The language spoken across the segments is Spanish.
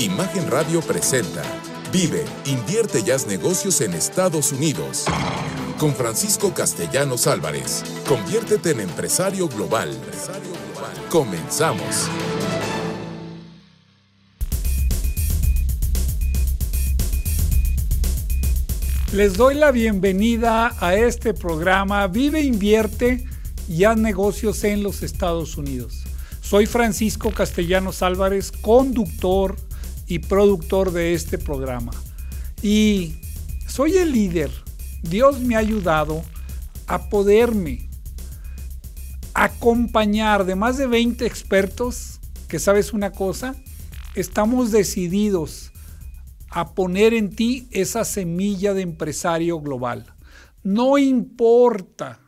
Imagen Radio presenta Vive, invierte y haz negocios en Estados Unidos. Con Francisco Castellanos Álvarez. Conviértete en empresario global. Comenzamos. Les doy la bienvenida a este programa Vive, invierte y haz negocios en los Estados Unidos. Soy Francisco Castellanos Álvarez, conductor y productor de este programa. Y soy el líder. Dios me ha ayudado a poderme acompañar de más de 20 expertos que sabes una cosa, estamos decididos a poner en ti esa semilla de empresario global. No importa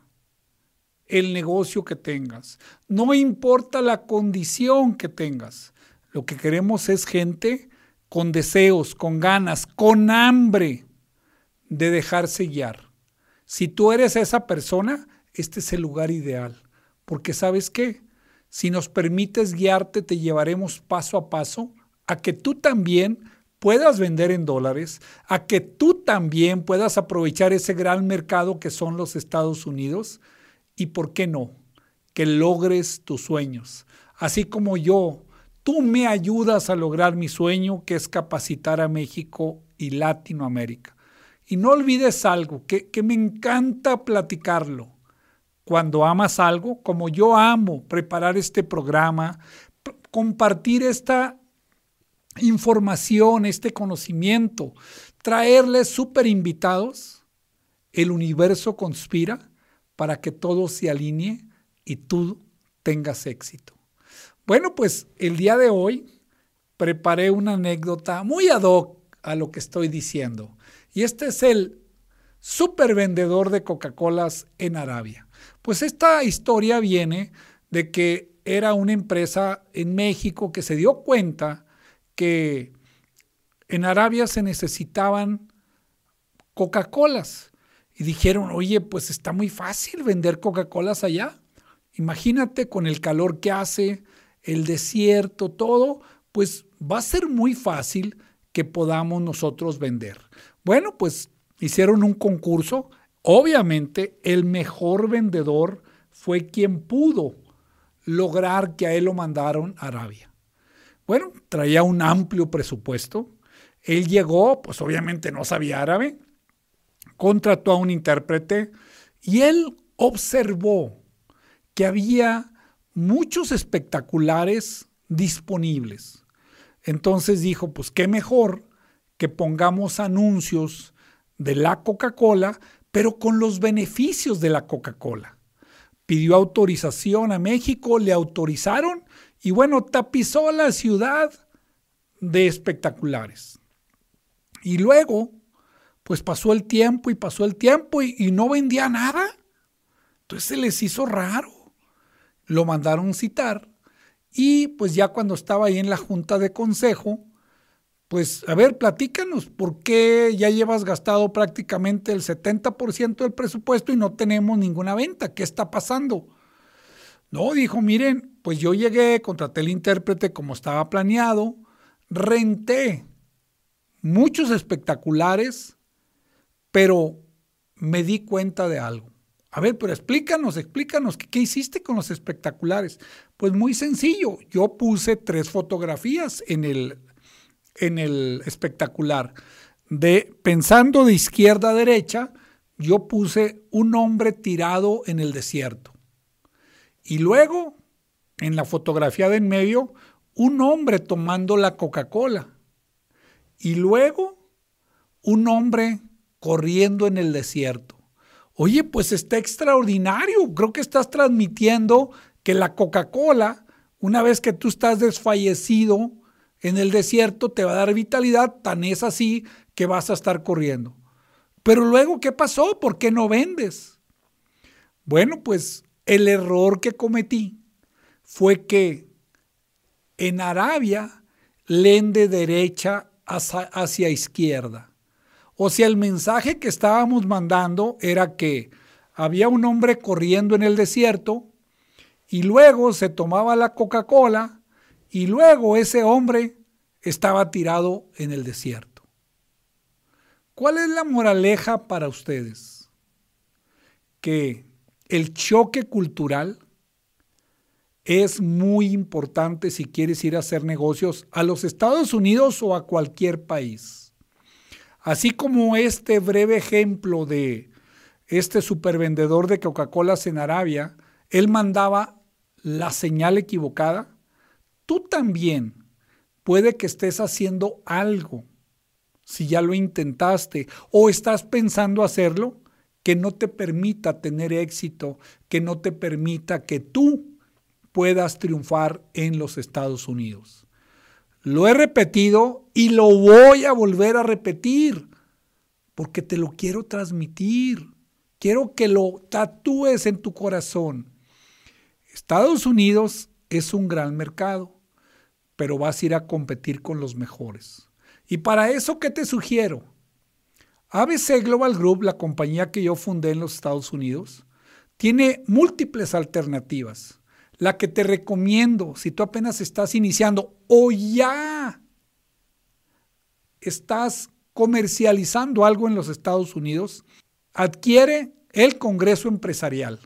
el negocio que tengas, no importa la condición que tengas. Lo que queremos es gente con deseos, con ganas, con hambre de dejarse guiar. Si tú eres esa persona, este es el lugar ideal. Porque sabes qué? Si nos permites guiarte, te llevaremos paso a paso a que tú también puedas vender en dólares, a que tú también puedas aprovechar ese gran mercado que son los Estados Unidos y, ¿por qué no? Que logres tus sueños. Así como yo Tú me ayudas a lograr mi sueño, que es capacitar a México y Latinoamérica. Y no olvides algo, que, que me encanta platicarlo. Cuando amas algo, como yo amo preparar este programa, compartir esta información, este conocimiento, traerles súper invitados, el universo conspira para que todo se alinee y tú tengas éxito. Bueno, pues el día de hoy preparé una anécdota muy ad hoc a lo que estoy diciendo. Y este es el super vendedor de Coca-Colas en Arabia. Pues esta historia viene de que era una empresa en México que se dio cuenta que en Arabia se necesitaban Coca-Colas. Y dijeron, oye, pues está muy fácil vender Coca-Colas allá. Imagínate con el calor que hace, el desierto, todo, pues va a ser muy fácil que podamos nosotros vender. Bueno, pues hicieron un concurso. Obviamente el mejor vendedor fue quien pudo lograr que a él lo mandaron a Arabia. Bueno, traía un amplio presupuesto. Él llegó, pues obviamente no sabía árabe, contrató a un intérprete y él observó que había muchos espectaculares disponibles. Entonces dijo, pues qué mejor que pongamos anuncios de la Coca-Cola, pero con los beneficios de la Coca-Cola. Pidió autorización a México, le autorizaron y bueno, tapizó la ciudad de espectaculares. Y luego, pues pasó el tiempo y pasó el tiempo y, no vendía nada. Entonces se les hizo raro lo mandaron citar y pues ya cuando estaba ahí en la junta de consejo, pues a ver, platícanos, ¿por qué ya llevas gastado prácticamente el 70% del presupuesto y no tenemos ninguna venta? ¿Qué está pasando? No, dijo, miren, pues yo llegué, contraté el intérprete como estaba planeado, renté muchos espectaculares, pero me di cuenta de algo. A ver, pero explícanos, explícanos, ¿qué, hiciste con los espectaculares? Pues muy sencillo, yo puse tres fotografías en el, en el espectacular. De, pensando de izquierda a derecha, yo puse un hombre tirado en el desierto. Y luego, en la fotografía de en medio, un hombre tomando la Coca-Cola. Y luego, un hombre corriendo en el desierto. Oye, pues está extraordinario. Creo que estás transmitiendo que la Coca-Cola, una vez que tú estás desfallecido en el desierto, te va a dar vitalidad. Tan es así que vas a estar corriendo. Pero luego, ¿qué pasó? ¿Por qué no vendes? Bueno, pues el error que cometí fue que en Arabia leen de derecha hacia izquierda. O sea, el mensaje que estábamos mandando era que había un hombre corriendo en el desierto y luego se tomaba la Coca-Cola y luego ese hombre estaba tirado en el desierto. ¿Cuál es la moraleja para ustedes? Que el choque cultural es muy importante si quieres ir a hacer negocios a los Estados Unidos o a cualquier país. Así como este breve ejemplo de este supervendedor de Coca-Cola en Arabia, él mandaba la señal equivocada, tú también puede que estés haciendo algo, si ya lo intentaste o estás pensando hacerlo, que no te permita tener éxito, que no te permita que tú puedas triunfar en los Estados Unidos. Lo he repetido y lo voy a volver a repetir porque te lo quiero transmitir. Quiero que lo tatúes en tu corazón. Estados Unidos es un gran mercado, pero vas a ir a competir con los mejores. Y para eso, ¿qué te sugiero? ABC Global Group, la compañía que yo fundé en los Estados Unidos, tiene múltiples alternativas. La que te recomiendo si tú apenas estás iniciando o ya estás comercializando algo en los Estados Unidos, adquiere el Congreso Empresarial.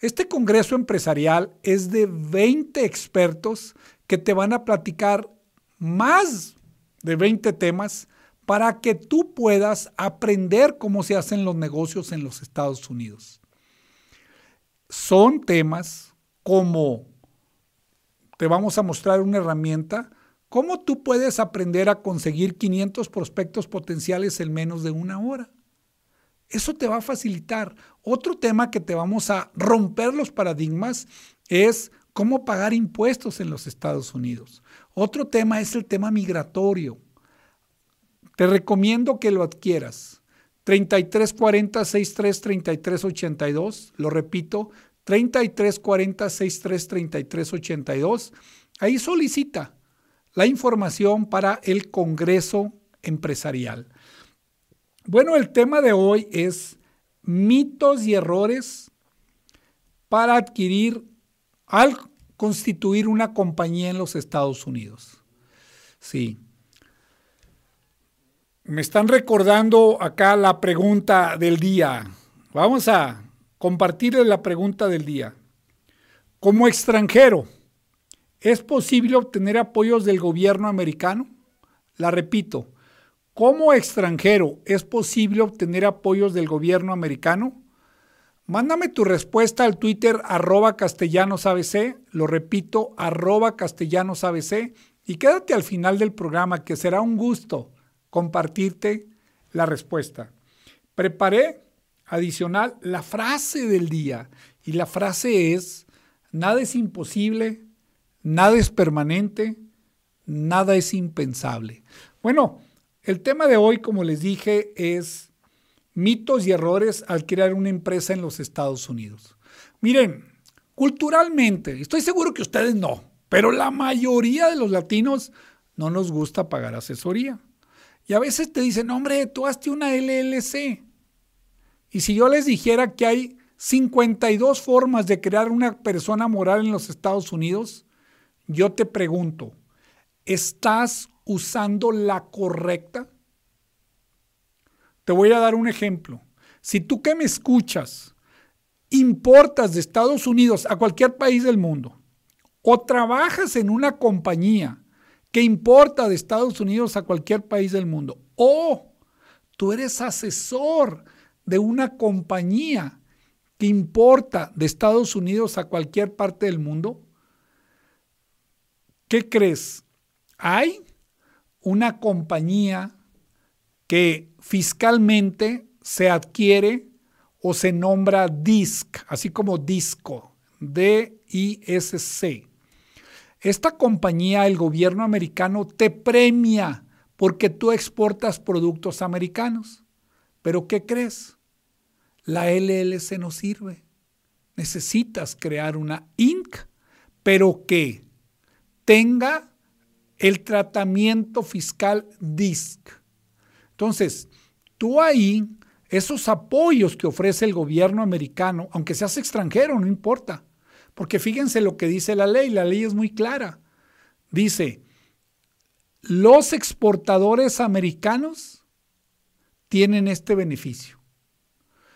Este Congreso Empresarial es de 20 expertos que te van a platicar más de 20 temas para que tú puedas aprender cómo se hacen los negocios en los Estados Unidos. Son temas como, te vamos a mostrar una herramienta, cómo tú puedes aprender a conseguir 500 prospectos potenciales en menos de una hora. Eso te va a facilitar. Otro tema que te vamos a romper los paradigmas es cómo pagar impuestos en los Estados Unidos. Otro tema es el tema migratorio. Te recomiendo que lo adquieras. 3340 63 33 82, lo repito, 3340 63 33 82. Ahí solicita la información para el Congreso Empresarial. Bueno, el tema de hoy es mitos y errores para adquirir al constituir una compañía en los Estados Unidos. Sí. Me están recordando acá la pregunta del día. Vamos a compartirles la pregunta del día. Como extranjero, ¿es posible obtener apoyos del gobierno americano? La repito, como extranjero, ¿es posible obtener apoyos del gobierno americano? Mándame tu respuesta al Twitter arroba castellanosabc, lo repito, arroba castellanosabc, y quédate al final del programa que será un gusto compartirte la respuesta. Preparé adicional la frase del día y la frase es, nada es imposible, nada es permanente, nada es impensable. Bueno, el tema de hoy, como les dije, es mitos y errores al crear una empresa en los Estados Unidos. Miren, culturalmente, estoy seguro que ustedes no, pero la mayoría de los latinos no nos gusta pagar asesoría. Y a veces te dicen, hombre, tú hazte una LLC. Y si yo les dijera que hay 52 formas de crear una persona moral en los Estados Unidos, yo te pregunto, ¿estás usando la correcta? Te voy a dar un ejemplo. Si tú que me escuchas importas de Estados Unidos a cualquier país del mundo o trabajas en una compañía que importa de Estados Unidos a cualquier país del mundo o tú eres asesor de una compañía que importa de Estados Unidos a cualquier parte del mundo, ¿qué crees? Hay una compañía que fiscalmente se adquiere o se nombra DISC, así como disco, D-I-S-C. Esta compañía, el gobierno americano, te premia porque tú exportas productos americanos. Pero ¿qué crees? La LLC no sirve. Necesitas crear una Inc., pero que tenga el tratamiento fiscal DISC. Entonces, tú ahí, esos apoyos que ofrece el gobierno americano, aunque seas extranjero, no importa, porque fíjense lo que dice la ley, la ley es muy clara. Dice, los exportadores americanos tienen este beneficio.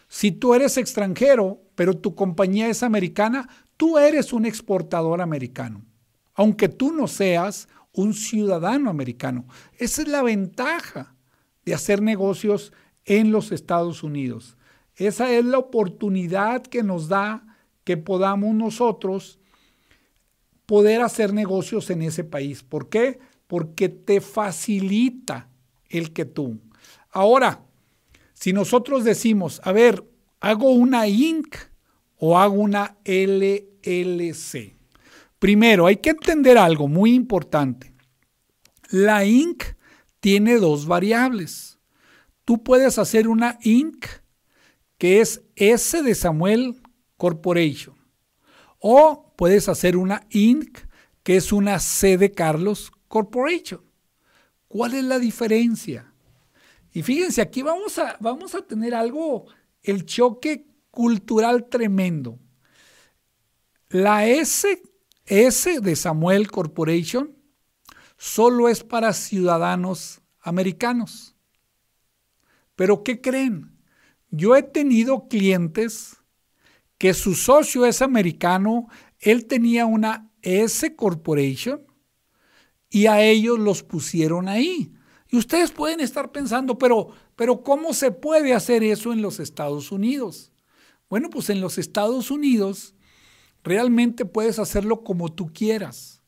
Si tú eres extranjero, pero tu compañía es americana, tú eres un exportador americano, aunque tú no seas un ciudadano americano. Esa es la ventaja de hacer negocios en los Estados Unidos. Esa es la oportunidad que nos da que podamos nosotros poder hacer negocios en ese país. ¿Por qué? Porque te facilita el que tú. Ahora, si nosotros decimos, a ver, hago una Inc o hago una LLC. Primero, hay que entender algo muy importante. La Inc tiene dos variables. Tú puedes hacer una Inc que es S de Samuel Corporation. O puedes hacer una Inc que es una C de Carlos Corporation. ¿Cuál es la diferencia? Y fíjense, aquí vamos a, vamos a tener algo, el choque cultural tremendo. La S, S de Samuel Corporation solo es para ciudadanos americanos. Pero ¿qué creen? Yo he tenido clientes que su socio es americano, él tenía una S Corporation y a ellos los pusieron ahí. Y ustedes pueden estar pensando, pero, pero ¿cómo se puede hacer eso en los Estados Unidos? Bueno, pues en los Estados Unidos realmente puedes hacerlo como tú quieras,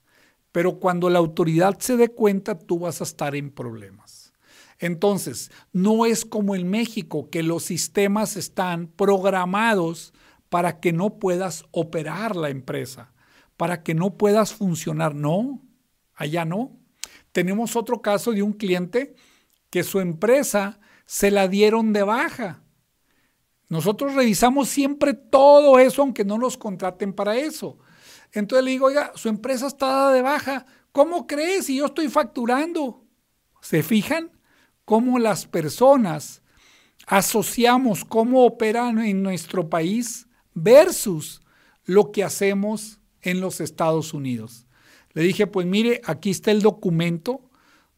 pero cuando la autoridad se dé cuenta, tú vas a estar en problemas. Entonces, no es como en México, que los sistemas están programados para que no puedas operar la empresa, para que no puedas funcionar. No, allá no. Tenemos otro caso de un cliente que su empresa se la dieron de baja. Nosotros revisamos siempre todo eso, aunque no nos contraten para eso. Entonces le digo, oiga, su empresa está dada de baja. ¿Cómo crees? Si yo estoy facturando. ¿Se fijan cómo las personas asociamos cómo operan en nuestro país versus lo que hacemos en los Estados Unidos? Le dije, pues mire, aquí está el documento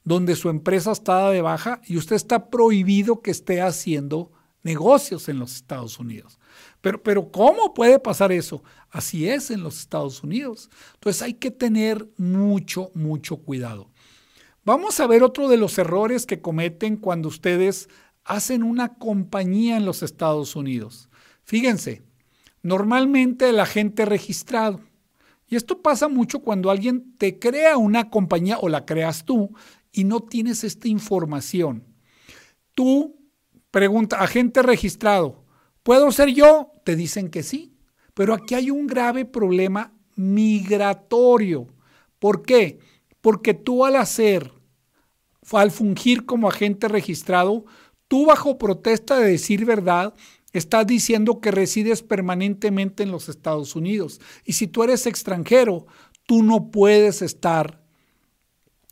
donde su empresa está de baja y usted está prohibido que esté haciendo negocios en los Estados Unidos. Pero, pero ¿cómo puede pasar eso? Así es en los Estados Unidos. Entonces hay que tener mucho, mucho cuidado. Vamos a ver otro de los errores que cometen cuando ustedes hacen una compañía en los Estados Unidos. Fíjense, normalmente el agente registrado, y esto pasa mucho cuando alguien te crea una compañía o la creas tú y no tienes esta información. Tú Pregunta, agente registrado, ¿puedo ser yo? Te dicen que sí, pero aquí hay un grave problema migratorio. ¿Por qué? Porque tú al hacer, al fungir como agente registrado, tú bajo protesta de decir verdad, estás diciendo que resides permanentemente en los Estados Unidos. Y si tú eres extranjero, tú no puedes estar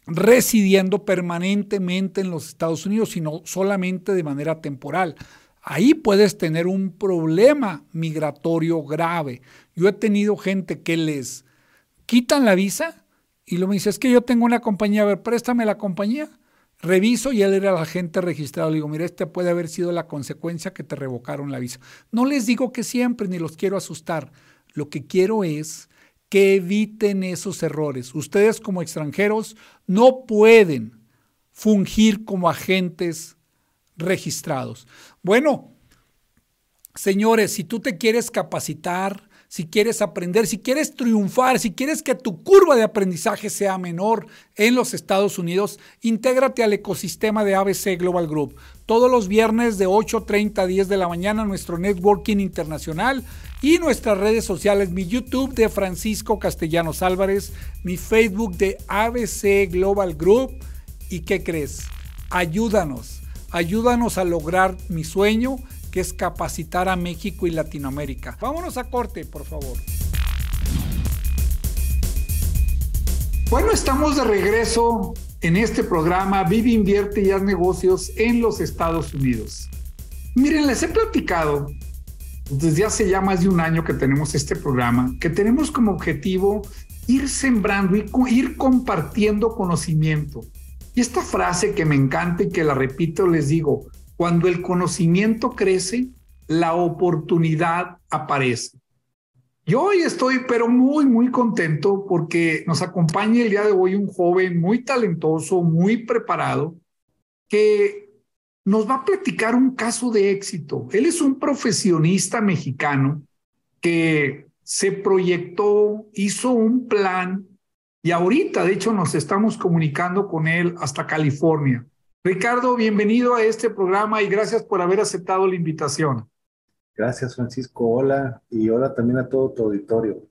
residiendo permanentemente en los Estados Unidos, sino solamente de manera temporal. Ahí puedes tener un problema migratorio grave. Yo he tenido gente que les quitan la visa y lo me dice, es que yo tengo una compañía, a ver, préstame la compañía. Reviso y él era el agente registrado. Le digo, mira, este puede haber sido la consecuencia que te revocaron la visa. No les digo que siempre, ni los quiero asustar. Lo que quiero es que eviten esos errores. Ustedes como extranjeros no pueden fungir como agentes registrados. Bueno, señores, si tú te quieres capacitar, si quieres aprender, si quieres triunfar, si quieres que tu curva de aprendizaje sea menor en los Estados Unidos, intégrate al ecosistema de ABC Global Group. Todos los viernes de 8.30 a 10 de la mañana nuestro networking internacional y nuestras redes sociales, mi YouTube de Francisco Castellanos Álvarez, mi Facebook de ABC Global Group. ¿Y qué crees? Ayúdanos, ayúdanos a lograr mi sueño que es capacitar a México y Latinoamérica. Vámonos a corte, por favor. Bueno, estamos de regreso en este programa Vive, Invierte y Haz Negocios en los Estados Unidos. Miren, les he platicado desde hace ya más de un año que tenemos este programa, que tenemos como objetivo ir sembrando y ir compartiendo conocimiento. Y esta frase que me encanta y que la repito, les digo, cuando el conocimiento crece, la oportunidad aparece. Yo hoy estoy, pero muy, muy contento porque nos acompaña el día de hoy un joven muy talentoso, muy preparado, que nos va a platicar un caso de éxito. Él es un profesionista mexicano que se proyectó, hizo un plan y ahorita, de hecho, nos estamos comunicando con él hasta California. Ricardo, bienvenido a este programa y gracias por haber aceptado la invitación. Gracias, Francisco. Hola y hola también a todo tu auditorio.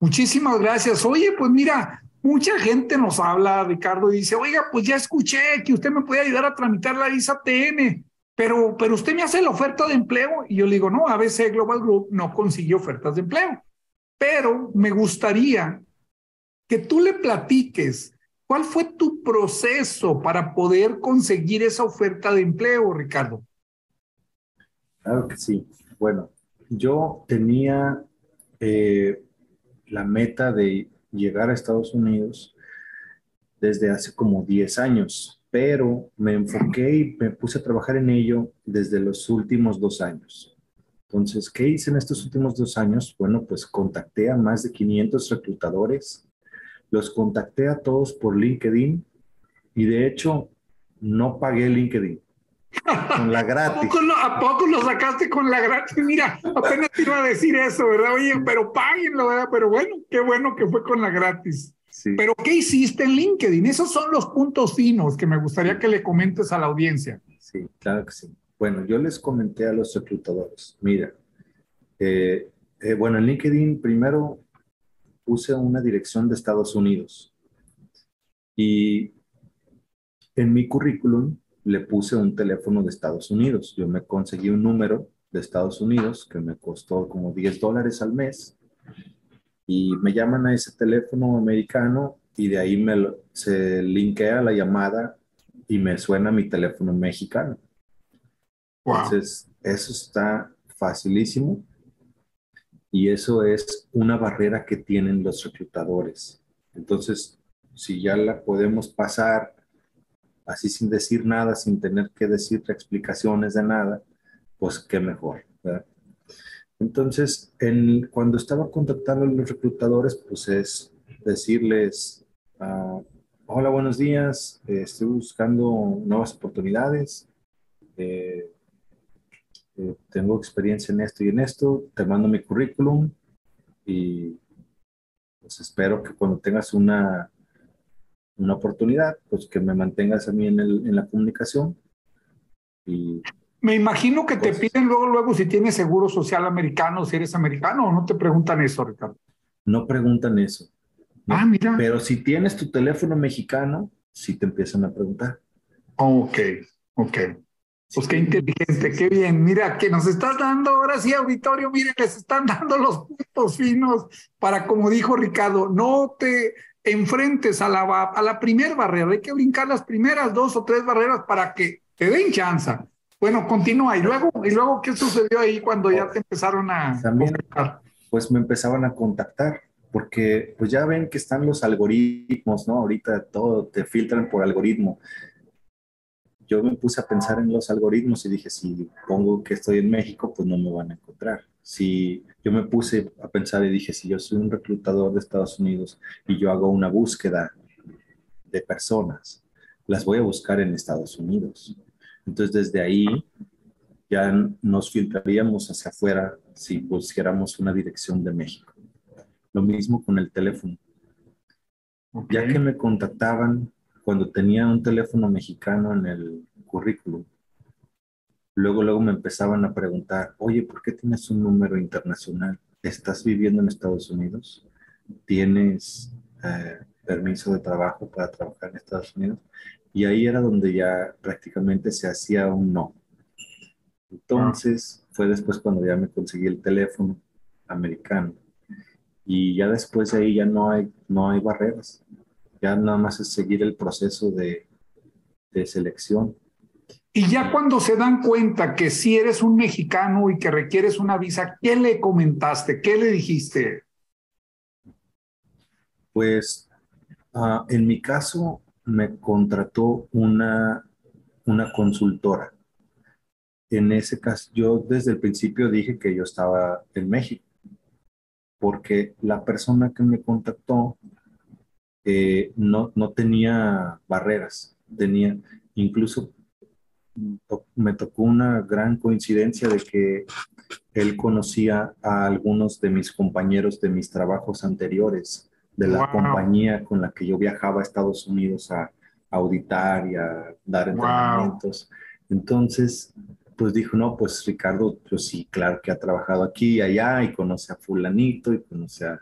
Muchísimas gracias. Oye, pues mira, mucha gente nos habla, Ricardo, y dice, oiga, pues ya escuché que usted me puede ayudar a tramitar la visa TN, pero, pero usted me hace la oferta de empleo. Y yo le digo, no, ABC Global Group no consiguió ofertas de empleo, pero me gustaría que tú le platiques cuál fue tu proceso para poder conseguir esa oferta de empleo, Ricardo. Claro que sí. Bueno, yo tenía eh, la meta de llegar a Estados Unidos desde hace como 10 años, pero me enfoqué y me puse a trabajar en ello desde los últimos dos años. Entonces, ¿qué hice en estos últimos dos años? Bueno, pues contacté a más de 500 reclutadores, los contacté a todos por LinkedIn y de hecho no pagué LinkedIn. Con la gratis. ¿A poco, lo, sacaste con la gratis? Mira, apenas te iba a decir eso, ¿verdad? Oye, pero páguenlo, ¿verdad? Pero bueno, qué bueno que fue con la gratis. Sí. Pero ¿qué hiciste en LinkedIn? Esos son los puntos finos que me gustaría que le comentes a la audiencia. Sí, claro que sí. Bueno, yo les comenté a los reclutadores, mira, eh, eh, bueno, en LinkedIn primero puse una dirección de Estados Unidos y en mi currículum le puse un teléfono de Estados Unidos. Yo me conseguí un número de Estados Unidos que me costó como 10 dólares al mes y me llaman a ese teléfono americano y de ahí me se linkea la llamada y me suena mi teléfono mexicano. Entonces, eso está facilísimo y eso es una barrera que tienen los reclutadores. Entonces, si ya la podemos pasar así sin decir nada, sin tener que decir explicaciones de nada, pues qué mejor. Entonces, en, cuando estaba contactando a los reclutadores, pues es decirles, ah, hola, buenos días, estoy buscando nuevas oportunidades, eh, eh, tengo experiencia en esto y en esto, te mando mi currículum y pues espero que cuando tengas una una oportunidad, pues que me mantengas a mí en, el, en la comunicación. Y, me imagino que te pues piden luego, luego si tienes seguro social americano, si eres americano, o no te preguntan eso, Ricardo. No preguntan eso. Ah, mira. Pero si tienes tu teléfono mexicano, sí te empiezan a preguntar. Ok, ok. Pues qué inteligente, qué bien. Mira, que nos estás dando ahora sí, auditorio, mire, les están dando los puntos finos para, como dijo Ricardo, no te, enfrentes a la, a la primera barrera. Hay que brincar las primeras dos o tres barreras para que te den chance. Bueno, continúa. ¿Y luego, ¿Y luego qué sucedió ahí cuando ya te empezaron a También, Pues me empezaban a contactar, porque pues ya ven que están los algoritmos, ¿no? Ahorita todo te filtran por algoritmo. Yo me puse a pensar en los algoritmos y dije, si pongo que estoy en México, pues no me van a encontrar si yo me puse a pensar y dije, si yo soy un reclutador de Estados Unidos y yo hago una búsqueda de personas, las voy a buscar en Estados Unidos. Entonces, desde ahí ya nos filtraríamos hacia afuera si pusiéramos una dirección de México. Lo mismo con el teléfono. Ya que me contactaban cuando tenía un teléfono mexicano en el currículum, luego, luego me empezaban a preguntar, oye, ¿por qué tienes un número internacional? ¿Estás viviendo en Estados Unidos? ¿Tienes eh, permiso de trabajo para trabajar en Estados Unidos? Y ahí era donde ya prácticamente se hacía un no. Entonces, fue después cuando ya me conseguí el teléfono americano. Y ya después de ahí ya no hay, no hay barreras. Ya nada más es seguir el proceso de, de selección y ya cuando se dan cuenta que si eres un mexicano y que requieres una visa, ¿qué le comentaste? ¿Qué le dijiste? Pues ah, en mi caso, me contrató una, una consultora. En ese caso, yo desde el principio dije que yo estaba en México, porque la persona que me contactó eh, no, no tenía barreras, tenía incluso me tocó una gran coincidencia de que él conocía a algunos de mis compañeros de mis trabajos anteriores, de la compañía con la que yo viajaba a Estados Unidos a, auditar y a dar entrenamientos. Entonces, pues dijo, no, pues Ricardo, pues sí, claro que ha trabajado aquí y allá y conoce a fulanito y conoce a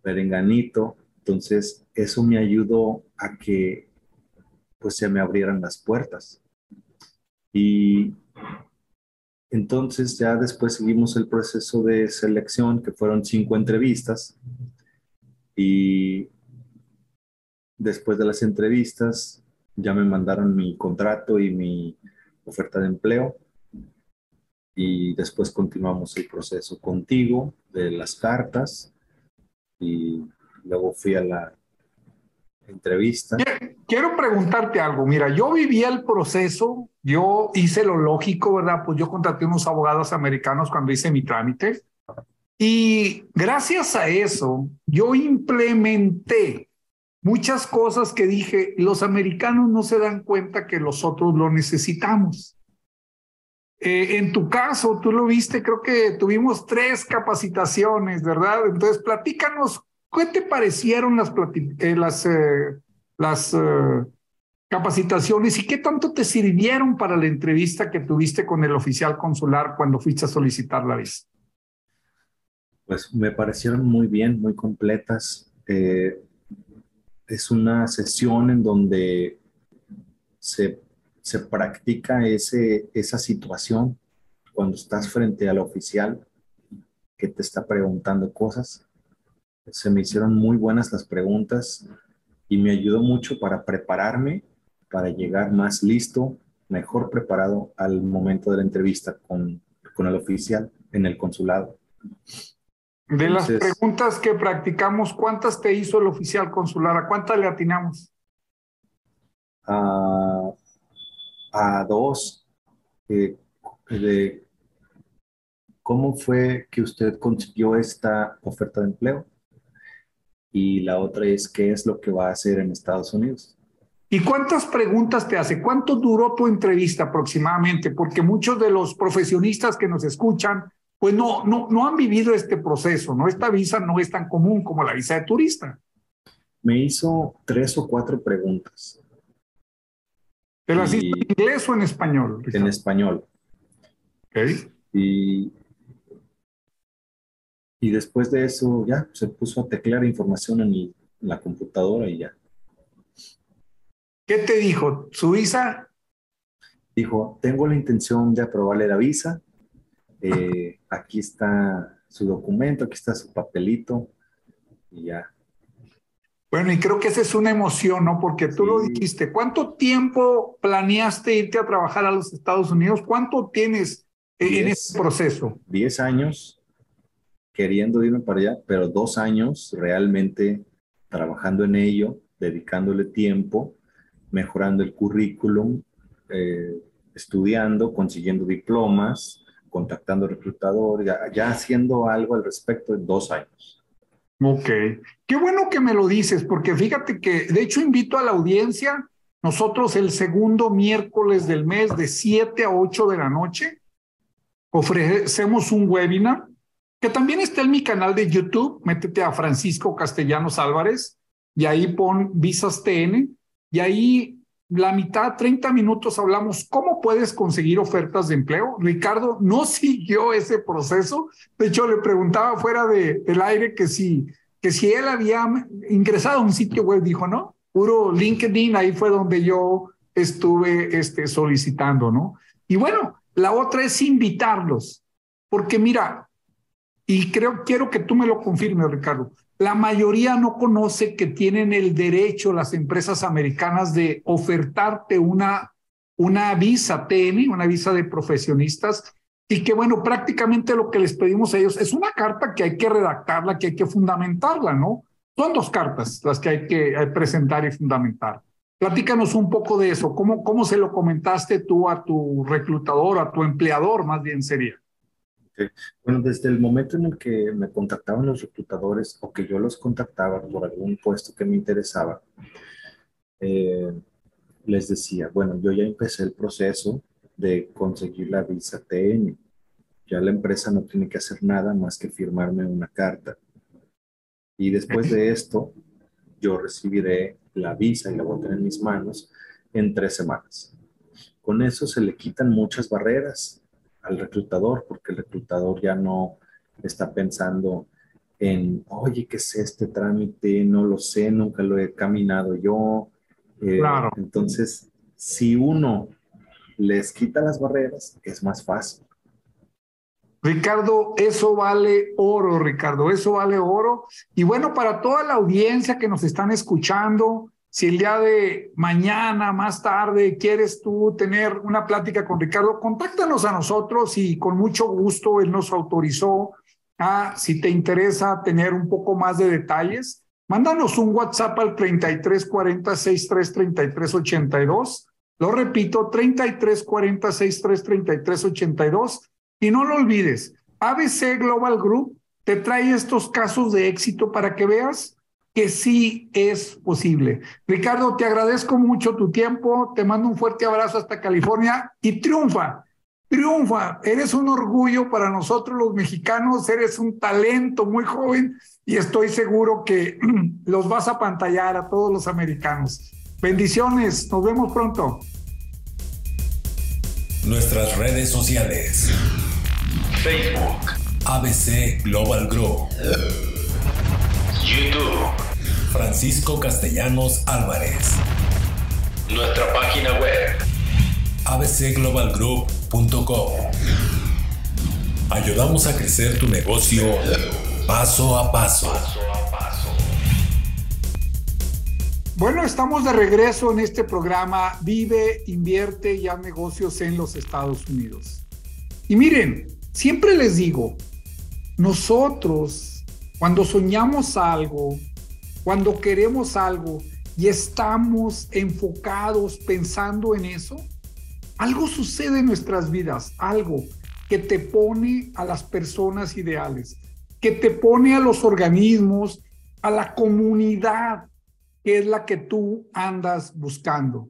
perenganito. Entonces, eso me ayudó a que pues se me abrieran las puertas. Y entonces ya después seguimos el proceso de selección, que fueron cinco entrevistas. Y después de las entrevistas ya me mandaron mi contrato y mi oferta de empleo. Y después continuamos el proceso contigo de las cartas. Y luego fui a la entrevista. Quiero preguntarte algo. Mira, yo viví el proceso, yo hice lo lógico, ¿verdad? Pues yo contraté unos abogados americanos cuando hice mi trámite. Y gracias a eso, yo implementé muchas cosas que dije, los americanos no se dan cuenta que los otros lo necesitamos. Eh, en tu caso, tú lo viste, creo que tuvimos tres capacitaciones, ¿verdad? Entonces, platícanos ¿Qué te parecieron las, eh, eh, eh, capacitaciones y qué tanto te sirvieron para la entrevista que tuviste con el oficial consular cuando fuiste a solicitar la visa? Pues me parecieron muy bien, muy completas. es una sesión en donde se, practica esa situación cuando estás frente al oficial que te está preguntando cosas se me hicieron muy buenas las preguntas y me ayudó mucho para prepararme, para llegar más listo, mejor preparado al momento de la entrevista con, con el oficial en el consulado. De las preguntas que practicamos, ¿cuántas te hizo el oficial consular? ¿A cuántas le atinamos? a dos. Eh, de, ¿Cómo fue que usted consiguió esta oferta de empleo? Y la otra es qué es lo que va a hacer en Estados Unidos. ¿Y cuántas preguntas te hace? ¿Cuánto duró tu entrevista aproximadamente? Porque muchos de los profesionistas que nos escuchan, pues no, no, no han vivido este proceso, ¿no? Esta visa no es tan común como la visa de turista. Me hizo tres o cuatro preguntas. ¿Te las hizo en inglés o en español? En español. Okay. Y y después de eso ya se puso a teclear información en, la computadora y ya. ¿Qué te dijo? ¿Su visa? Dijo, tengo la intención de aprobarle la visa. Eh, aquí está su documento, aquí está su papelito y ya. Bueno, y creo que esa es una emoción, ¿no? Porque tú lo dijiste. ¿Cuánto tiempo planeaste irte a trabajar a los Estados Unidos? ¿Cuánto tienes en ese proceso? Diez años queriendo irme para allá, pero dos años realmente trabajando en ello, dedicándole tiempo, mejorando el currículum, eh, estudiando, consiguiendo diplomas, contactando reclutador, ya, ya haciendo algo al respecto en dos años. Ok, qué bueno que me lo dices, porque fíjate que de hecho invito a la audiencia, nosotros el segundo miércoles del mes de 7 a 8 de la noche ofrecemos un webinar que también está en mi canal de YouTube. Métete a Francisco Castellanos Álvarez y ahí pon Visas TN y ahí la mitad, 30 minutos hablamos cómo puedes conseguir ofertas de empleo. Ricardo no siguió ese proceso. De hecho, le preguntaba fuera de, del aire que si, que si él había ingresado a un sitio web. Dijo, no, puro LinkedIn, ahí fue donde yo estuve este, solicitando, ¿no? Y bueno, la otra es invitarlos, porque mira, y creo, quiero que tú me lo confirmes, Ricardo. La mayoría no conoce que tienen el derecho las empresas americanas de ofertarte una, una visa TN, una visa de profesionistas, y que bueno, prácticamente lo que les pedimos a ellos es una carta que hay que redactarla, que hay que fundamentarla, ¿no? Son dos cartas las que hay que presentar y fundamentar. Platícanos un poco de eso. ¿Cómo, cómo se lo comentaste tú a tu reclutador, a tu empleador, más bien sería? Bueno, desde el momento en el que me contactaban los reclutadores o que yo los contactaba por algún puesto que me interesaba, eh, les decía, bueno, yo ya empecé el proceso de conseguir la visa TN. Ya la empresa no tiene que hacer nada más que firmarme una carta. Y después de esto, yo recibiré la visa y la voy a tener en mis manos en tres semanas. Con eso se le quitan muchas barreras al reclutador, porque el reclutador ya no está pensando en, oye, ¿qué es este trámite? No lo sé, nunca lo he caminado yo. Eh, claro. Entonces, si uno les quita las barreras, es más fácil. Ricardo, eso vale oro, Ricardo, eso vale oro. Y bueno, para toda la audiencia que nos están escuchando, si el día de mañana, más tarde, quieres tú tener una plática con Ricardo, contáctanos a nosotros y con mucho gusto él nos autorizó a, si te interesa tener un poco más de detalles, mándanos un WhatsApp al 3340 63 Lo repito, 3340 63 Y no lo olvides, ABC Global Group te trae estos casos de éxito para que veas que sí es posible. Ricardo, te agradezco mucho tu tiempo, te mando un fuerte abrazo hasta California y triunfa, triunfa. Eres un orgullo para nosotros los mexicanos, eres un talento muy joven y estoy seguro que los vas a pantallar a todos los americanos. Bendiciones, nos vemos pronto. Nuestras redes sociales. Facebook. ABC Global Group. YouTube. Francisco Castellanos Álvarez. Nuestra página web abcglobalgroup.com. Ayudamos a crecer tu negocio paso a paso. Bueno, estamos de regreso en este programa Vive, invierte y haz negocios en los Estados Unidos. Y miren, siempre les digo, nosotros cuando soñamos algo, cuando queremos algo y estamos enfocados pensando en eso, algo sucede en nuestras vidas, algo que te pone a las personas ideales, que te pone a los organismos, a la comunidad, que es la que tú andas buscando.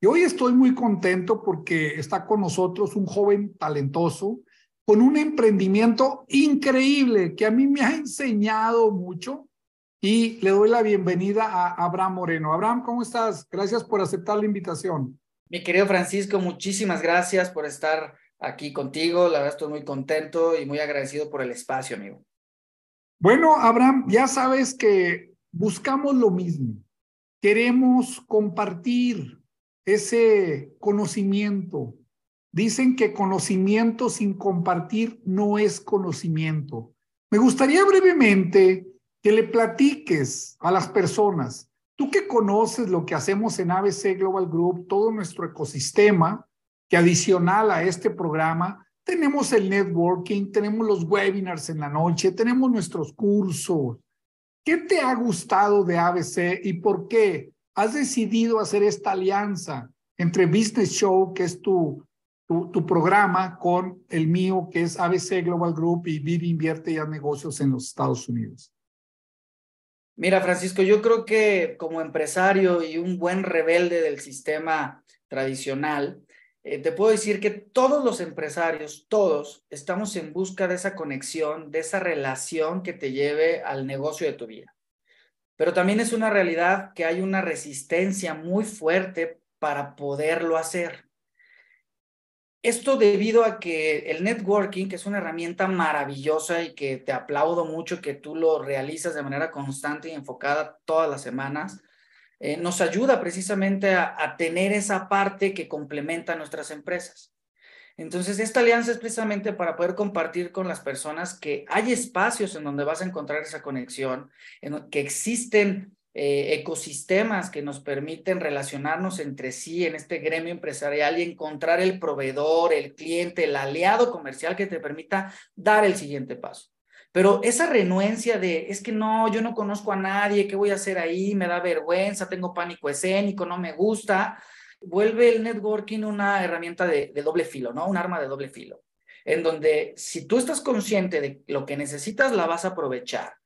Y hoy estoy muy contento porque está con nosotros un joven talentoso, con un emprendimiento increíble que a mí me ha enseñado mucho y le doy la bienvenida a Abraham Moreno. Abraham, ¿cómo estás? Gracias por aceptar la invitación. Mi querido Francisco, muchísimas gracias por estar aquí contigo. La verdad estoy muy contento y muy agradecido por el espacio, amigo. Bueno, Abraham, ya sabes que buscamos lo mismo. Queremos compartir ese conocimiento. Dicen que conocimiento sin compartir no es conocimiento. Me gustaría brevemente que le platiques a las personas, tú que conoces lo que hacemos en ABC Global Group, todo nuestro ecosistema, que adicional a este programa, tenemos el networking, tenemos los webinars en la noche, tenemos nuestros cursos. ¿Qué te ha gustado de ABC y por qué has decidido hacer esta alianza entre Business Show, que es tu, tu, programa, con el mío, que es ABC Global Group y Vive, Invierte y Haz Negocios en los Estados Unidos? Mira, Francisco, yo creo que como empresario y un buen rebelde del sistema tradicional, eh, te puedo decir que todos los empresarios, todos, estamos en busca de esa conexión, de esa relación que te lleve al negocio de tu vida. Pero también es una realidad que hay una resistencia muy fuerte para poderlo hacer. Esto debido a que el networking, que es una herramienta maravillosa y que te aplaudo mucho que tú lo realizas de manera constante y enfocada todas las semanas, eh, nos ayuda precisamente a, tener esa parte que complementa nuestras empresas. Entonces, esta alianza es precisamente para poder compartir con las personas que hay espacios en donde vas a encontrar esa conexión, en que existen eh, ecosistemas que nos permiten relacionarnos entre sí en este gremio empresarial y encontrar el proveedor, el cliente, el aliado comercial que te permita dar el siguiente paso. Pero esa renuencia de, es que no, yo no conozco a nadie, ¿qué voy a hacer ahí? Me da vergüenza, tengo pánico escénico, no me gusta, vuelve el networking una herramienta de, de doble filo, ¿no? Un arma de doble filo, en donde si tú estás consciente de lo que necesitas, la vas a aprovechar.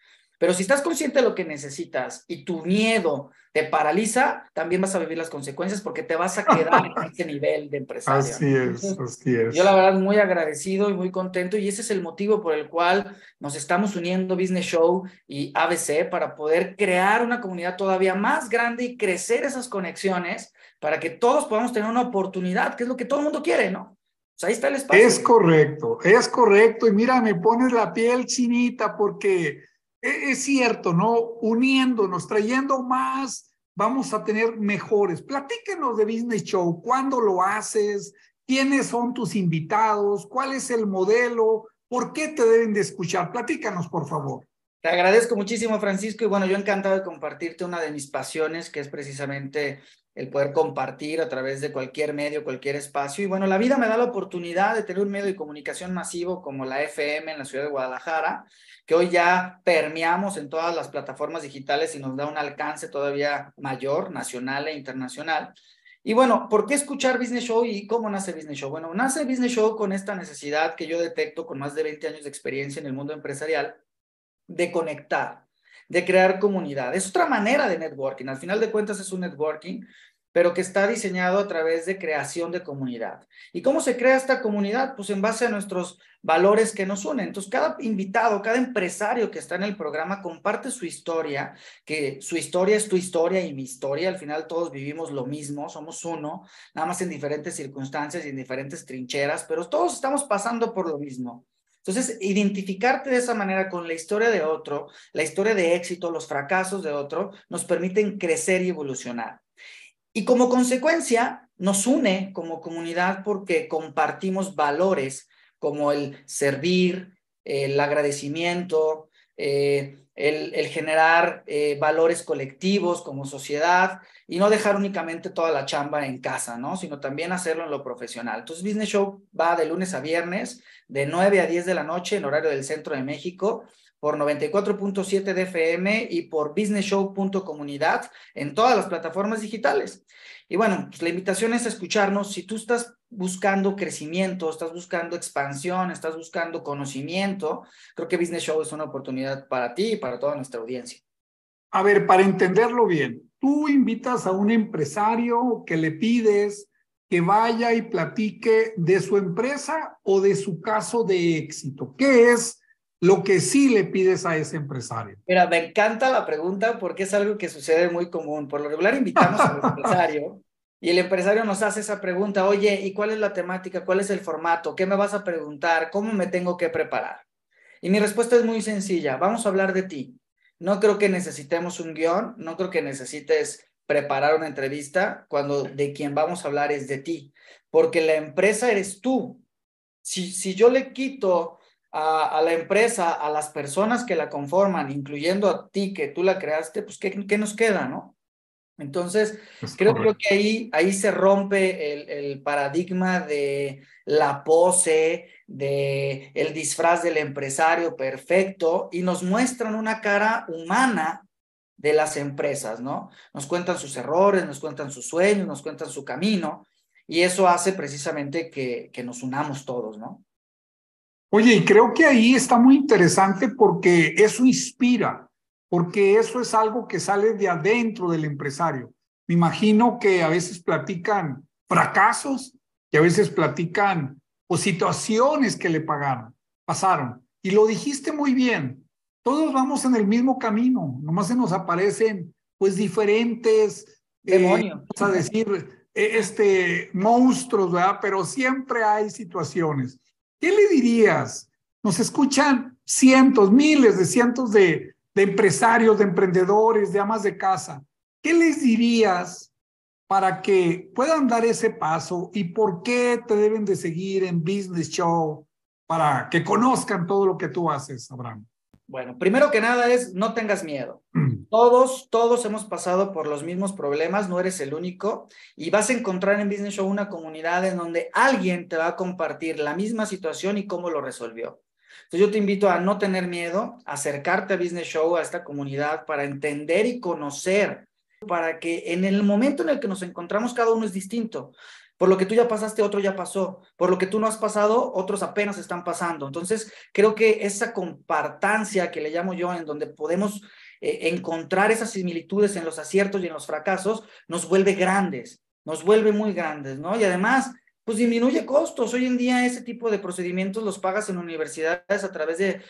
Pero si estás consciente de lo que necesitas y tu miedo te paraliza, también vas a vivir las consecuencias porque te vas a quedar en ese nivel de empresario. Así es, así es. Yo la verdad muy agradecido y muy contento y ese es el motivo por el cual nos estamos uniendo Business Show y ABC para poder crear una comunidad todavía más grande y crecer esas conexiones para que todos podamos tener una oportunidad, que es lo que todo el mundo quiere, ¿no? Pues ahí está el espacio. Es correcto, es correcto. Y mira, me pones la piel chinita porque es cierto, ¿no? Uniéndonos, trayendo más, vamos a tener mejores. Platíquenos de Business Show, ¿cuándo lo haces? ¿Quiénes son tus invitados? ¿Cuál es el modelo? ¿Por qué te deben de escuchar? Platícanos, por favor. Te agradezco muchísimo, Francisco, y bueno, yo encantado de compartirte una de mis pasiones, que es precisamente el poder compartir a través de cualquier medio, cualquier espacio. Y bueno, la vida me da la oportunidad de tener un medio de comunicación masivo como la FM en la ciudad de Guadalajara, que hoy ya permeamos en todas las plataformas digitales y nos da un alcance todavía mayor, nacional e internacional. Y bueno, ¿por qué escuchar Business Show y cómo nace Business Show? Bueno, nace Business Show con esta necesidad que yo detecto con más de 20 años de experiencia en el mundo empresarial de conectar, de crear comunidad. Es otra manera de networking. Al final de cuentas es un networking pero que está diseñado a través de creación de comunidad. ¿Y cómo se crea esta comunidad? Pues en base a nuestros valores que nos unen. Entonces, cada invitado, cada empresario que está en el programa comparte su historia, que su historia es tu historia y mi historia. Al final todos vivimos lo mismo, somos uno, nada más en diferentes circunstancias y en diferentes trincheras, pero todos estamos pasando por lo mismo. Entonces, identificarte de esa manera con la historia de otro, la historia de éxito, los fracasos de otro, nos permiten crecer y evolucionar. Y como consecuencia, nos une como comunidad porque compartimos valores como el servir, el agradecimiento, eh, el, generar eh, valores colectivos como sociedad y no dejar únicamente toda la chamba en casa, ¿no? Sino también hacerlo en lo profesional. Entonces, Business Show va de lunes a viernes, de 9 a 10 de la noche en horario del centro de México por 94.7 de FM y por businessshow.comunidad en todas las plataformas digitales. Y bueno, pues la invitación es a escucharnos. Si tú estás buscando crecimiento, estás buscando expansión, estás buscando conocimiento, creo que Business Show es una oportunidad para ti y para toda nuestra audiencia. A ver, para entenderlo bien, tú invitas a un empresario que le pides que vaya y platique de su empresa o de su caso de éxito. ¿Qué es lo que sí le pides a ese empresario? Mira, me encanta la pregunta porque es algo que sucede muy común. Por lo regular invitamos al empresario y el empresario nos hace esa pregunta, oye, ¿y cuál es la temática? ¿Cuál es el formato? ¿Qué me vas a preguntar? ¿Cómo me tengo que preparar? Y mi respuesta es muy sencilla, vamos a hablar de ti. No creo que necesitemos un guion, no creo que necesites preparar una entrevista cuando de quien vamos a hablar es de ti, porque la empresa eres tú. Si, si yo le quito a, la empresa, a las personas que la conforman, incluyendo a ti que tú la creaste, pues ¿qué, qué nos queda, no? Entonces, creo, creo, que ahí, ahí se rompe el, el, paradigma de la pose, de el disfraz del empresario perfecto y nos muestran una cara humana de las empresas, ¿no? Nos cuentan sus errores, nos cuentan sus sueños, nos cuentan su camino y eso hace precisamente que, que nos unamos todos, ¿no? Oye, y creo que ahí está muy interesante porque eso inspira, porque eso es algo que sale de adentro del empresario. Me imagino que a veces platican fracasos, que a veces platican o situaciones que le pagaron, pasaron. Y lo dijiste muy bien, todos vamos en el mismo camino, nomás se nos aparecen pues diferentes, eh, demonios, vamos a decir, eh, este, monstruos, ¿verdad? Pero siempre hay situaciones. ¿Qué le dirías? Nos escuchan cientos, miles de cientos de, empresarios, de emprendedores, de amas de casa. ¿Qué les dirías para que puedan dar ese paso y por qué te deben de seguir en Business Show para que conozcan todo lo que tú haces, Abraham? Bueno, primero que nada es no tengas miedo. Mm. Todos, todos hemos pasado por los mismos problemas, no eres el único y vas a encontrar en Business Show una comunidad en donde alguien te va a compartir la misma situación y cómo lo resolvió. Entonces yo te invito a no tener miedo, acercarte a Business Show, a esta comunidad, para entender y conocer, para que en el momento en el que nos encontramos cada uno es distinto. Por lo que tú ya pasaste, otro ya pasó. Por lo que tú no has pasado, otros apenas están pasando. Entonces, creo que esa compartancia que le llamo yo, en donde podemos eh, encontrar esas similitudes en los aciertos y en los fracasos, nos vuelve grandes, nos vuelve muy grandes, ¿no? Y además, pues disminuye costos. Hoy en día ese tipo de procedimientos los pagas en universidades a través de,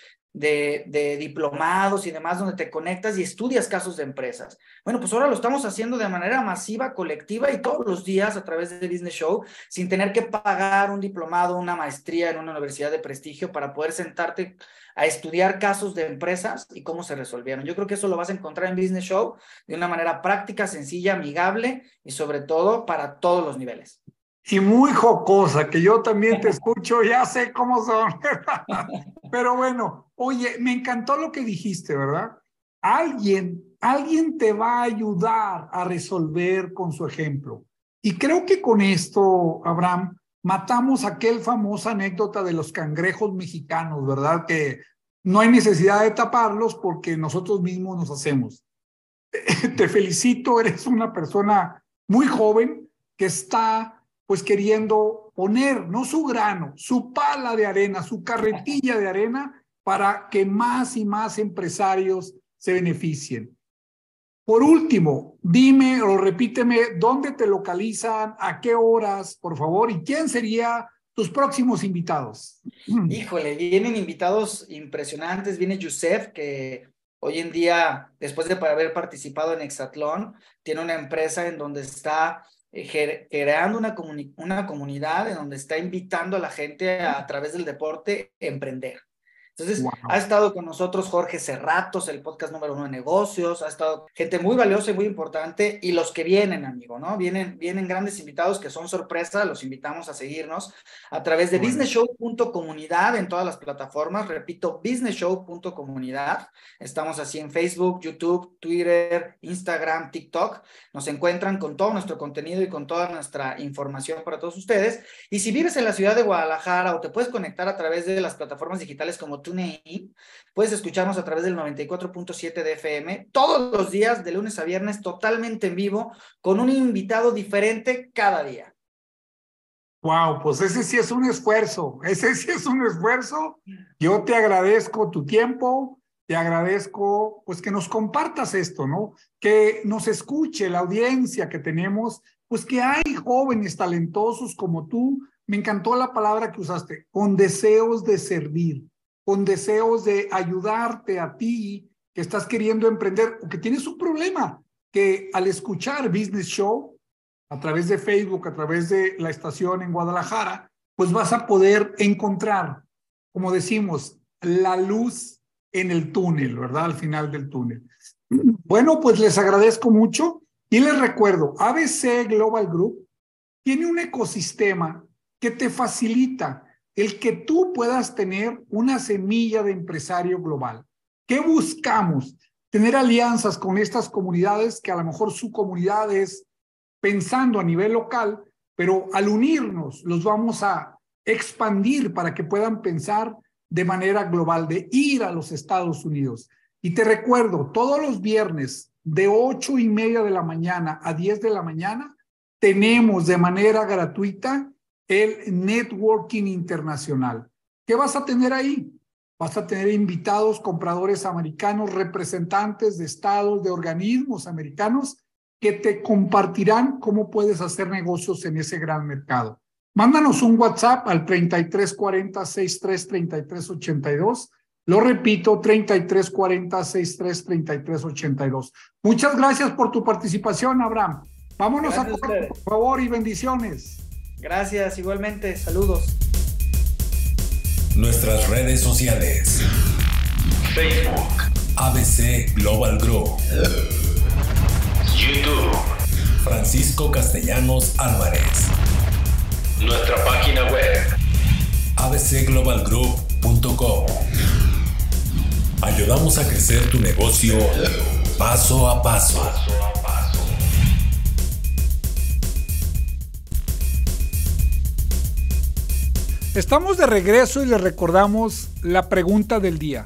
diplomados y demás, donde te conectas y estudias casos de empresas. Bueno, pues ahora lo estamos haciendo de manera masiva, colectiva y todos los días a través de Business Show, sin tener que pagar un diplomado, una maestría en una universidad de prestigio para poder sentarte a estudiar casos de empresas y cómo se resolvieron. Yo creo que eso lo vas a encontrar en Business Show de una manera práctica, sencilla, amigable y sobre todo para todos los niveles y muy jocosa, que yo también te escucho, ya sé cómo son. Pero bueno, oye, me encantó lo que dijiste, ¿verdad? Alguien, alguien te va a ayudar a resolver con su ejemplo. Y creo que con esto, Abraham, matamos aquel famosa anécdota de los cangrejos mexicanos, ¿verdad? Que no hay necesidad de taparlos porque nosotros mismos nos hacemos. Te felicito, eres una persona muy joven que está pues queriendo poner, no su grano, su pala de arena, su carretilla de arena para que más y más empresarios se beneficien. Por último, dime o repíteme dónde te localizan, a qué horas, por favor, y quién sería tus próximos invitados. Híjole, vienen invitados impresionantes. Viene Yusef, que hoy en día, después de haber participado en Exatlón, tiene una empresa en donde está creando una, una comunidad en donde está invitando a la gente a, a través del deporte a emprender. Entonces, ha estado con nosotros Jorge Cerratos, el podcast número uno de negocios, ha estado gente muy valiosa y muy importante, y los que vienen, amigo, ¿no? Vienen, vienen grandes invitados que son sorpresa, los invitamos a seguirnos a través de bueno. businessshow.comunidad en todas las plataformas, repito, businessshow.comunidad, estamos así en Facebook, YouTube, Twitter, Instagram, TikTok, nos encuentran con todo nuestro contenido y con toda nuestra información para todos ustedes, y si vives en la ciudad de Guadalajara o te puedes conectar a través de las plataformas digitales como TuneIn. Puedes escucharnos a través del 94.7 de FM todos los días, de lunes a viernes, totalmente en vivo, con un invitado diferente cada día. Wow, pues ese sí es un esfuerzo, ese sí es un esfuerzo. Yo te agradezco tu tiempo, te agradezco pues que nos compartas esto, ¿no? Que nos escuche la audiencia que tenemos, pues que hay jóvenes talentosos como tú. Me encantó la palabra que usaste, con deseos de servir con deseos de ayudarte a ti que estás queriendo emprender o que tienes un problema, que al escuchar Business Show a través de Facebook, a través de la estación en Guadalajara, pues vas a poder encontrar, como decimos, la luz en el túnel, ¿verdad? Al final del túnel. Bueno, pues les agradezco mucho y les recuerdo, ABC Global Group tiene un ecosistema que te facilita el que tú puedas tener una semilla de empresario global. ¿Qué buscamos? Tener alianzas con estas comunidades que a lo mejor su comunidad es pensando a nivel local, pero al unirnos los vamos a expandir para que puedan pensar de manera global, de ir a los Estados Unidos. Y te recuerdo, todos los viernes de ocho y media de la mañana a 10 de la mañana, tenemos de manera gratuita el networking internacional. ¿Qué vas a tener ahí? Vas a tener invitados, compradores americanos, representantes de estados, de organismos americanos que te compartirán cómo puedes hacer negocios en ese gran mercado. Mándanos un WhatsApp al 3340 633382. Lo repito, 3340 633382. Muchas gracias por tu participación, Abraham. Vámonos a, a por favor y bendiciones. Gracias, igualmente. Saludos. Nuestras redes sociales. Facebook. ABC Global Group. YouTube. Francisco Castellanos Álvarez. Nuestra página web. abcglobalgroup.com. Ayudamos a crecer tu negocio paso a paso. Estamos de regreso y les recordamos la pregunta del día.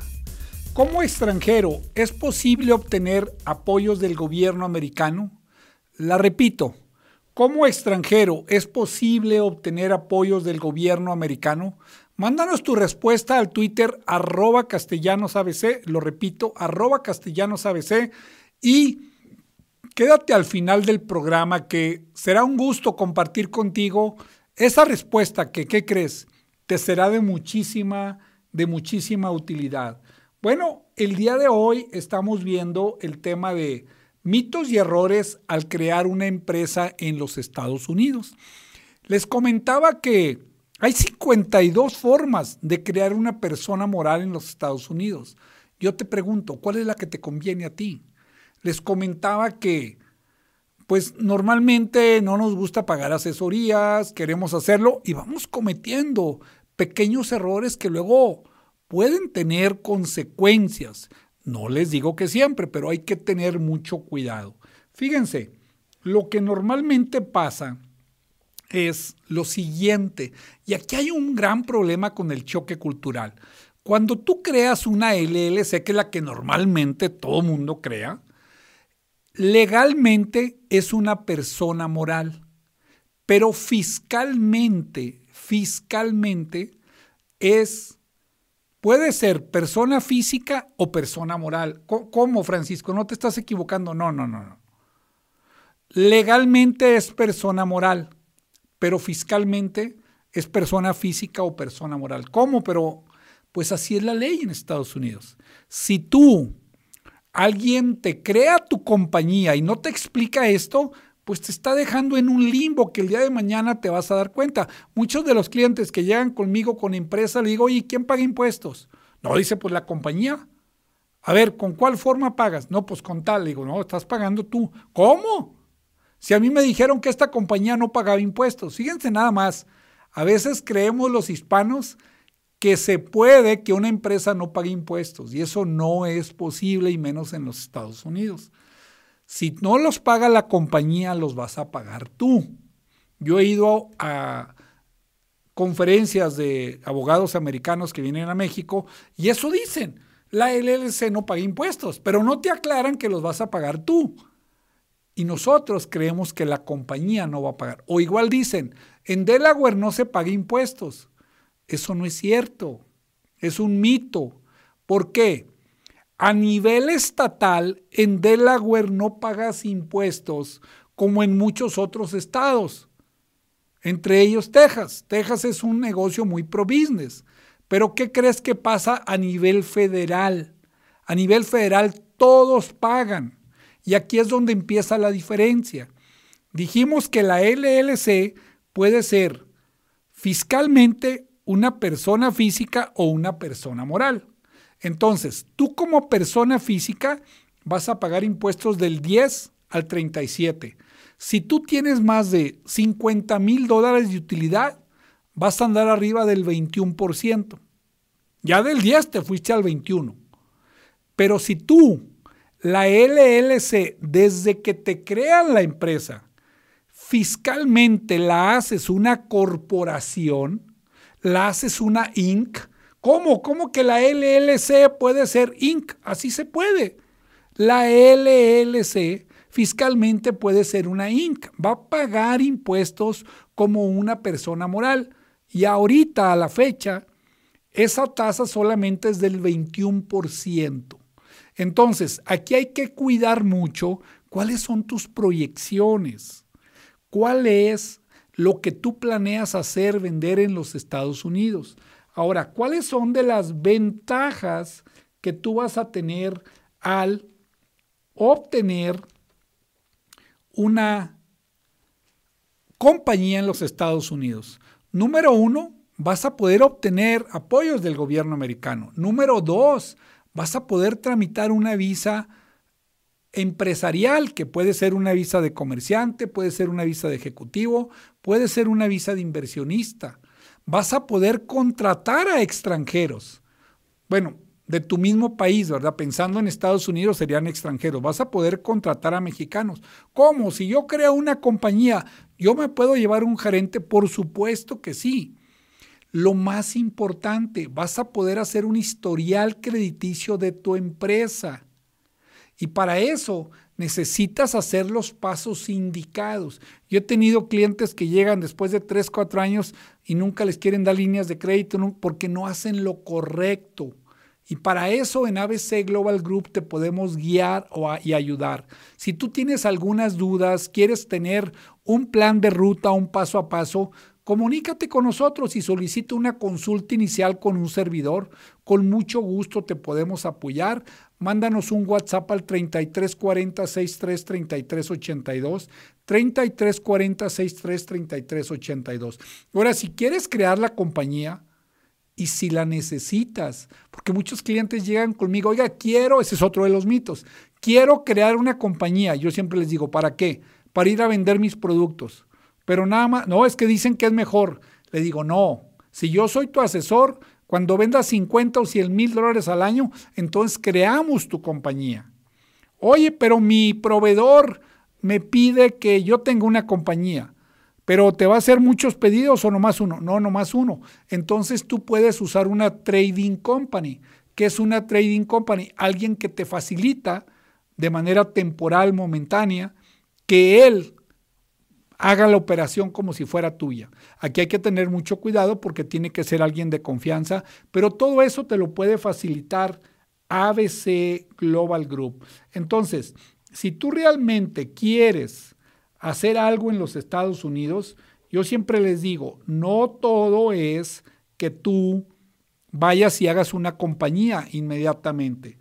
¿Cómo extranjero es posible obtener apoyos del gobierno americano? La repito, ¿cómo extranjero es posible obtener apoyos del gobierno americano? Mándanos tu respuesta al Twitter arroba castellanosabc, lo repito, arroba castellanosabc y quédate al final del programa que será un gusto compartir contigo esa respuesta que, ¿qué crees? Te será de muchísima, de muchísima utilidad. Bueno, el día de hoy estamos viendo el tema de mitos y errores al crear una empresa en los Estados Unidos. Les comentaba que hay 52 formas de crear una persona moral en los Estados Unidos. Yo te pregunto, ¿cuál es la que te conviene a ti? Les comentaba que pues normalmente no nos gusta pagar asesorías, queremos hacerlo y vamos cometiendo pequeños errores que luego pueden tener consecuencias. No les digo que siempre, pero hay que tener mucho cuidado. Fíjense, lo que normalmente pasa es lo siguiente, y aquí hay un gran problema con el choque cultural. Cuando tú creas una LLC, que es la que normalmente todo mundo crea, legalmente es una persona moral, pero fiscalmente fiscalmente es, puede ser persona física o persona moral. ¿Cómo, Francisco? No te estás equivocando. No, no, no, no. Legalmente es persona moral, pero fiscalmente es persona física o persona moral. ¿Cómo? Pero pues así es la ley en Estados Unidos. Si tú, alguien te crea tu compañía y no te explica esto, pues te está dejando en un limbo que el día de mañana te vas a dar cuenta. Muchos de los clientes que llegan conmigo con empresa, le digo, ¿y quién paga impuestos? No, dice, pues la compañía. A ver, ¿con cuál forma pagas? No, pues con tal. Le digo, no, estás pagando tú. ¿Cómo? Si a mí me dijeron que esta compañía no pagaba impuestos. Fíjense nada más, a veces creemos los hispanos que se puede que una empresa no pague impuestos y eso no es posible y menos en los Estados Unidos. Si no los paga la compañía, los vas a pagar tú. Yo he ido a conferencias de abogados americanos que vienen a México y eso dicen. La LLC no paga impuestos, pero no te aclaran que los vas a pagar tú. Y nosotros creemos que la compañía no va a pagar. O igual dicen, en Delaware no se paga impuestos. Eso no es cierto. Es un mito. ¿Por qué? A nivel estatal, en Delaware no pagas impuestos como en muchos otros estados, entre ellos Texas. Texas es un negocio muy pro business. Pero ¿qué crees que pasa a nivel federal? A nivel federal todos pagan. Y aquí es donde empieza la diferencia. Dijimos que la LLC puede ser fiscalmente una persona física o una persona moral. Entonces, tú como persona física vas a pagar impuestos del 10 al 37. Si tú tienes más de 50 mil dólares de utilidad, vas a andar arriba del 21%. Ya del 10 te fuiste al 21. Pero si tú, la LLC, desde que te crean la empresa, fiscalmente la haces una corporación, la haces una Inc., ¿Cómo? ¿Cómo que la LLC puede ser Inc? Así se puede. La LLC fiscalmente puede ser una Inc. Va a pagar impuestos como una persona moral. Y ahorita, a la fecha, esa tasa solamente es del 21%. Entonces, aquí hay que cuidar mucho cuáles son tus proyecciones, cuál es lo que tú planeas hacer, vender en los Estados Unidos. Ahora, ¿cuáles son de las ventajas que tú vas a tener al obtener una compañía en los Estados Unidos? Número uno, vas a poder obtener apoyos del gobierno americano. Número dos, vas a poder tramitar una visa empresarial, que puede ser una visa de comerciante, puede ser una visa de ejecutivo, puede ser una visa de inversionista vas a poder contratar a extranjeros. Bueno, de tu mismo país, ¿verdad? Pensando en Estados Unidos serían extranjeros. Vas a poder contratar a mexicanos. ¿Cómo? Si yo creo una compañía, ¿yo me puedo llevar un gerente? Por supuesto que sí. lo más importante, vas a poder hacer un historial crediticio de tu empresa. Y para eso necesitas hacer los pasos indicados. Yo he tenido clientes que llegan después de 3, 4 años y nunca les quieren dar líneas de crédito porque no hacen lo correcto. Y para eso en ABC Global Group te podemos guiar y ayudar. Si tú tienes algunas dudas, quieres tener un plan de ruta, un paso a paso, comunícate con nosotros y solicita una consulta inicial con un servidor. Con mucho gusto te podemos apoyar. Mándanos un WhatsApp al 3340 63 33 82, 3340 63 33 82. Ahora, si quieres crear la compañía y si la necesitas, porque muchos clientes llegan conmigo, oiga, quiero, ese es otro de los mitos, quiero crear una compañía. Yo siempre les digo, ¿para qué? Para ir a vender mis productos. Pero nada más, no, es que dicen que es mejor. Le digo, no, si yo soy tu asesor, cuando vendas 50 o 100 mil dólares al año, entonces creamos tu compañía. Oye, pero mi proveedor me pide que yo tenga una compañía, pero te va a hacer muchos pedidos o nomás uno. No, nomás uno. Entonces tú puedes usar una trading company. ¿Qué es una trading company? Alguien que te facilita de manera temporal, momentánea, que él haga la operación como si fuera tuya. Aquí hay que tener mucho cuidado porque tiene que ser alguien de confianza, pero todo eso te lo puede facilitar ABC Global Group. Entonces, si tú realmente quieres hacer algo en los Estados Unidos, yo siempre les digo, no todo es que tú vayas y hagas una compañía inmediatamente.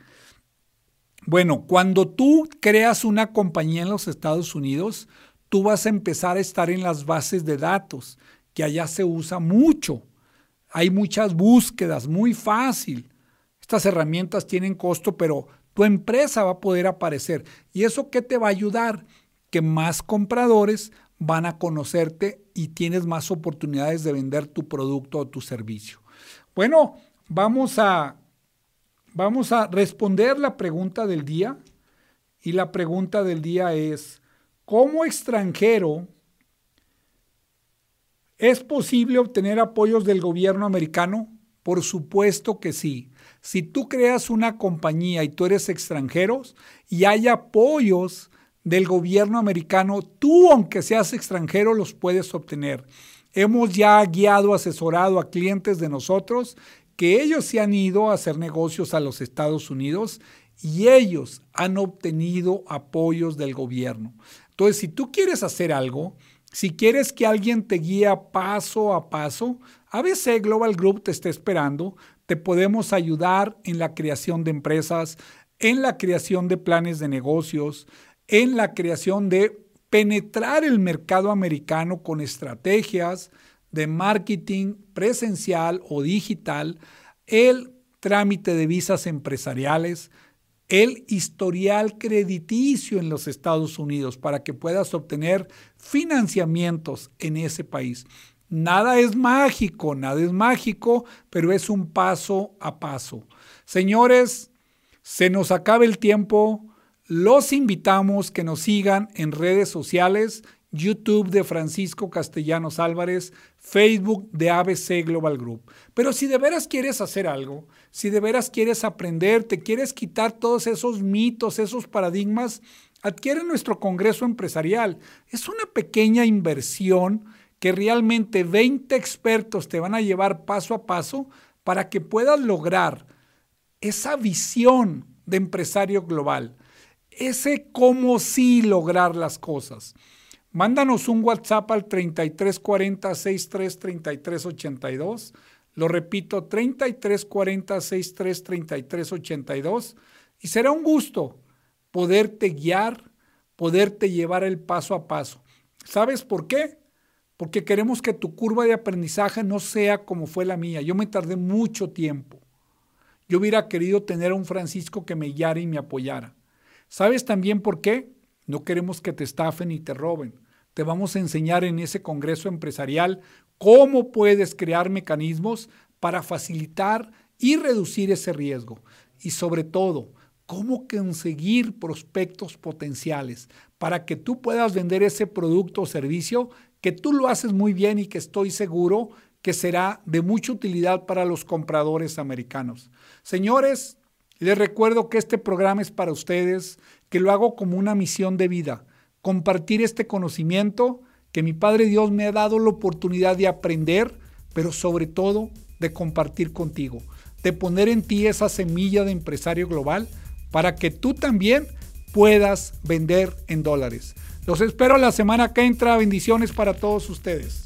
Bueno, cuando tú creas una compañía en los Estados Unidos, tú vas a empezar a estar en las bases de datos, que allá se usa mucho. Hay muchas búsquedas, muy fácil. Estas herramientas tienen costo, pero tu empresa va a poder aparecer. ¿Y eso qué te va a ayudar? Que más compradores van a conocerte y tienes más oportunidades de vender tu producto o tu servicio. Bueno, vamos a, vamos a responder la pregunta del día. Y la pregunta del día es, como extranjero, ¿es posible obtener apoyos del gobierno americano? Por supuesto que sí. Si tú creas una compañía y tú eres extranjero y hay apoyos del gobierno americano, tú aunque seas extranjero los puedes obtener. Hemos ya guiado, asesorado a clientes de nosotros que ellos se han ido a hacer negocios a los Estados Unidos y ellos han obtenido apoyos del gobierno. Entonces, si tú quieres hacer algo, si quieres que alguien te guíe paso a paso, ABC Global Group te está esperando. Te podemos ayudar en la creación de empresas, en la creación de planes de negocios, en la creación de penetrar el mercado americano con estrategias de marketing presencial o digital, el trámite de visas empresariales, el historial crediticio en los Estados Unidos para que puedas obtener financiamientos en ese país. Nada es mágico, nada es mágico, pero es un paso a paso. Señores, se nos acaba el tiempo. Los invitamos que nos sigan en redes sociales, YouTube de Francisco Castellanos Álvarez, Facebook de ABC Global Group. Pero si de veras quieres hacer algo, si de veras quieres aprender, te quieres quitar todos esos mitos, esos paradigmas, adquiere nuestro Congreso Empresarial. Es una pequeña inversión que realmente 20 expertos te van a llevar paso a paso para que puedas lograr esa visión de empresario global, ese cómo sí lograr las cosas. Mándanos un WhatsApp al 3340 63 33 82. Lo repito, 3340 63 33 82. Y será un gusto poderte guiar, poderte llevar el paso a paso. ¿Sabes por qué? Porque queremos que tu curva de aprendizaje no sea como fue la mía. Yo me tardé mucho tiempo. Yo hubiera querido tener a un Francisco que me guiara y me apoyara. ¿Sabes también por qué? No queremos que te estafen y te roben. Te vamos a enseñar en ese Congreso Empresarial cómo puedes crear mecanismos para facilitar y reducir ese riesgo. Y sobre todo, cómo conseguir prospectos potenciales para que tú puedas vender ese producto o servicio que tú lo haces muy bien y que estoy seguro que será de mucha utilidad para los compradores americanos. Señores, les recuerdo que este programa es para ustedes, que lo hago como una misión de vida, compartir este conocimiento que mi Padre Dios me ha dado la oportunidad de aprender, pero sobre todo de compartir contigo, de poner en ti esa semilla de empresario global para que tú también puedas vender en dólares. Los espero la semana que entra. Bendiciones para todos ustedes.